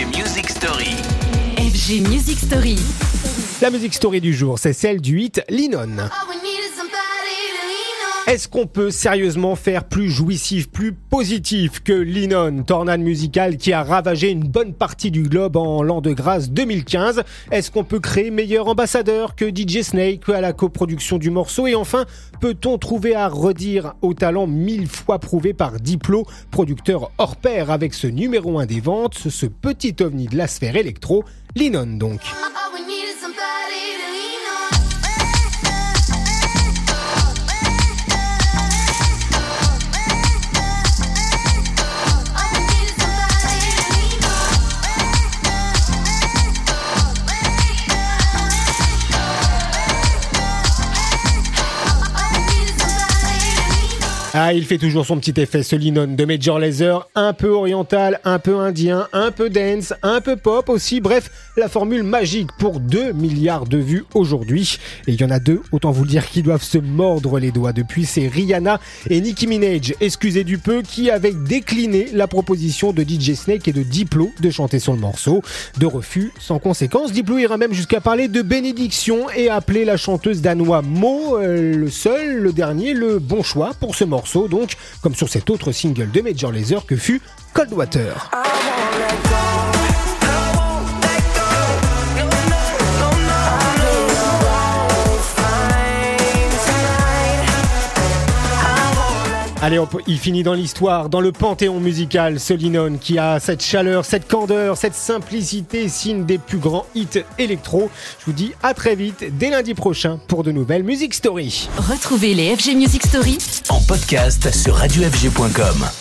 FG Music Story. FG Music Story. La musique story du jour, c'est celle du hit Linon. Est-ce qu'on peut sérieusement faire plus jouissif, plus positif que Linon, tornade musicale qui a ravagé une bonne partie du globe en l'an de grâce 2015 Est-ce qu'on peut créer meilleur ambassadeur que DJ Snake à la coproduction du morceau? Et enfin, peut-on trouver à redire au talent mille fois prouvé par Diplo, producteur hors pair avec ce numéro 1 des ventes, ce petit ovni de la sphère électro, Linon donc Ah, il fait toujours son petit effet, ce Linon de Major Lazer, un peu oriental, un peu indien, un peu dance, un peu pop aussi, bref, la formule magique pour 2 milliards de vues aujourd'hui. Et il y en a deux, autant vous le dire, qui doivent se mordre les doigts depuis, c'est Rihanna et Nicki Minaj, excusez du peu, qui avaient décliné la proposition de DJ Snake et de Diplo de chanter le morceau. De refus, sans conséquence, Diplo ira même jusqu'à parler de bénédiction et appeler la chanteuse danoise Mo, euh, le seul, le dernier, le bon choix pour ce morceau donc, comme sur cet autre single de Major Lazer que fut Coldwater. Allez, il finit dans l'histoire, dans le panthéon musical, ce Linon qui a cette chaleur, cette candeur, cette simplicité, signe des plus grands hits électro. Je vous dis à très vite, dès lundi prochain, pour de nouvelles Music Story. Retrouvez les FG Music Story en podcast sur radiofg.com.